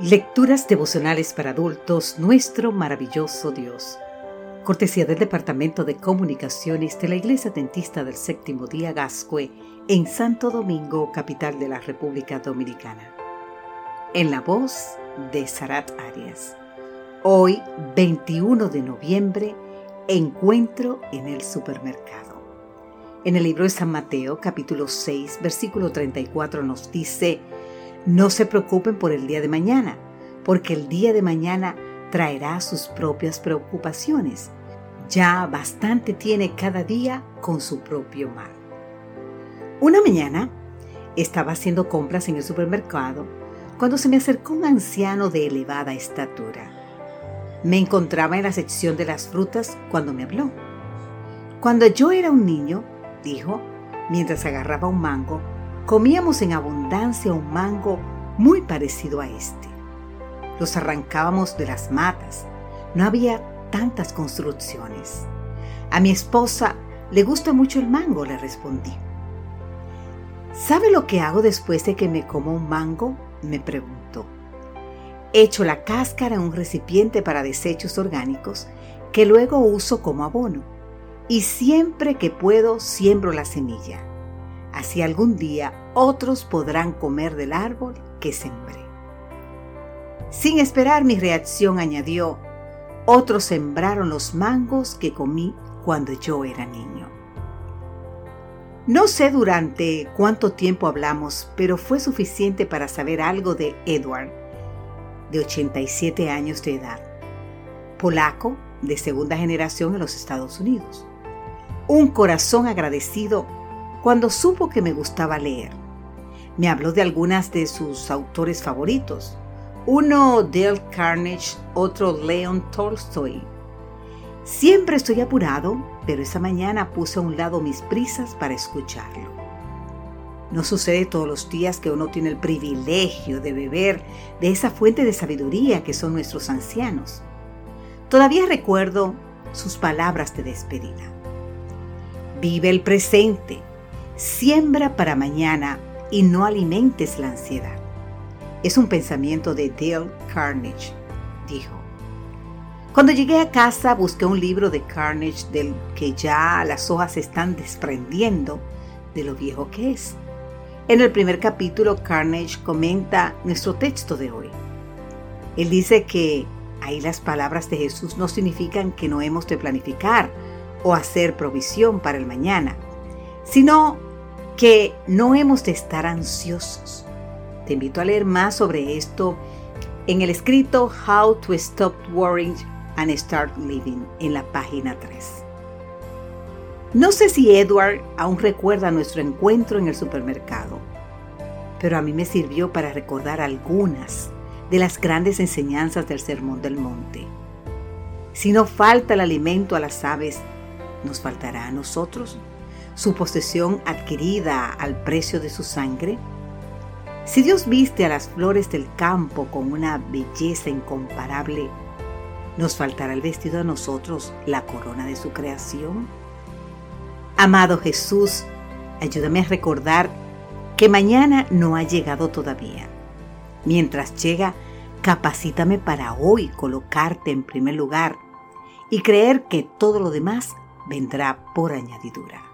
Lecturas devocionales para adultos, nuestro maravilloso Dios. Cortesía del Departamento de Comunicaciones de la Iglesia Dentista del Séptimo Día Gascue en Santo Domingo, capital de la República Dominicana. En la voz de Sarat Arias. Hoy, 21 de noviembre, encuentro en el supermercado. En el libro de San Mateo, capítulo 6, versículo 34 nos dice, no se preocupen por el día de mañana, porque el día de mañana traerá sus propias preocupaciones. Ya bastante tiene cada día con su propio mal. Una mañana estaba haciendo compras en el supermercado cuando se me acercó un anciano de elevada estatura. Me encontraba en la sección de las frutas cuando me habló. Cuando yo era un niño, dijo, mientras agarraba un mango, comíamos en abundancia un mango muy parecido a este. Los arrancábamos de las matas. No había tantas construcciones. A mi esposa le gusta mucho el mango, le respondí. ¿Sabe lo que hago después de que me como un mango? me preguntó. Echo la cáscara en un recipiente para desechos orgánicos que luego uso como abono. Y siempre que puedo siembro la semilla. Así algún día otros podrán comer del árbol que sembré. Sin esperar mi reacción añadió, otros sembraron los mangos que comí cuando yo era niño. No sé durante cuánto tiempo hablamos, pero fue suficiente para saber algo de Edward, de 87 años de edad, polaco de segunda generación en los Estados Unidos. Un corazón agradecido cuando supo que me gustaba leer. Me habló de algunas de sus autores favoritos. Uno Dale Carnage, otro Leon Tolstoy. Siempre estoy apurado, pero esa mañana puse a un lado mis prisas para escucharlo. No sucede todos los días que uno tiene el privilegio de beber de esa fuente de sabiduría que son nuestros ancianos. Todavía recuerdo sus palabras de despedida. Vive el presente, Siembra para mañana y no alimentes la ansiedad. Es un pensamiento de Dale Carnage, dijo. Cuando llegué a casa busqué un libro de Carnage del que ya las hojas se están desprendiendo de lo viejo que es. En el primer capítulo Carnage comenta nuestro texto de hoy. Él dice que ahí las palabras de Jesús no significan que no hemos de planificar o hacer provisión para el mañana, sino que no hemos de estar ansiosos. Te invito a leer más sobre esto en el escrito How to Stop Worrying and Start Living en la página 3. No sé si Edward aún recuerda nuestro encuentro en el supermercado, pero a mí me sirvió para recordar algunas de las grandes enseñanzas del Sermón del Monte. Si no falta el alimento a las aves, ¿nos faltará a nosotros? Su posesión adquirida al precio de su sangre? Si Dios viste a las flores del campo con una belleza incomparable, ¿nos faltará el vestido a nosotros la corona de su creación? Amado Jesús, ayúdame a recordar que mañana no ha llegado todavía. Mientras llega, capacítame para hoy colocarte en primer lugar y creer que todo lo demás vendrá por añadidura.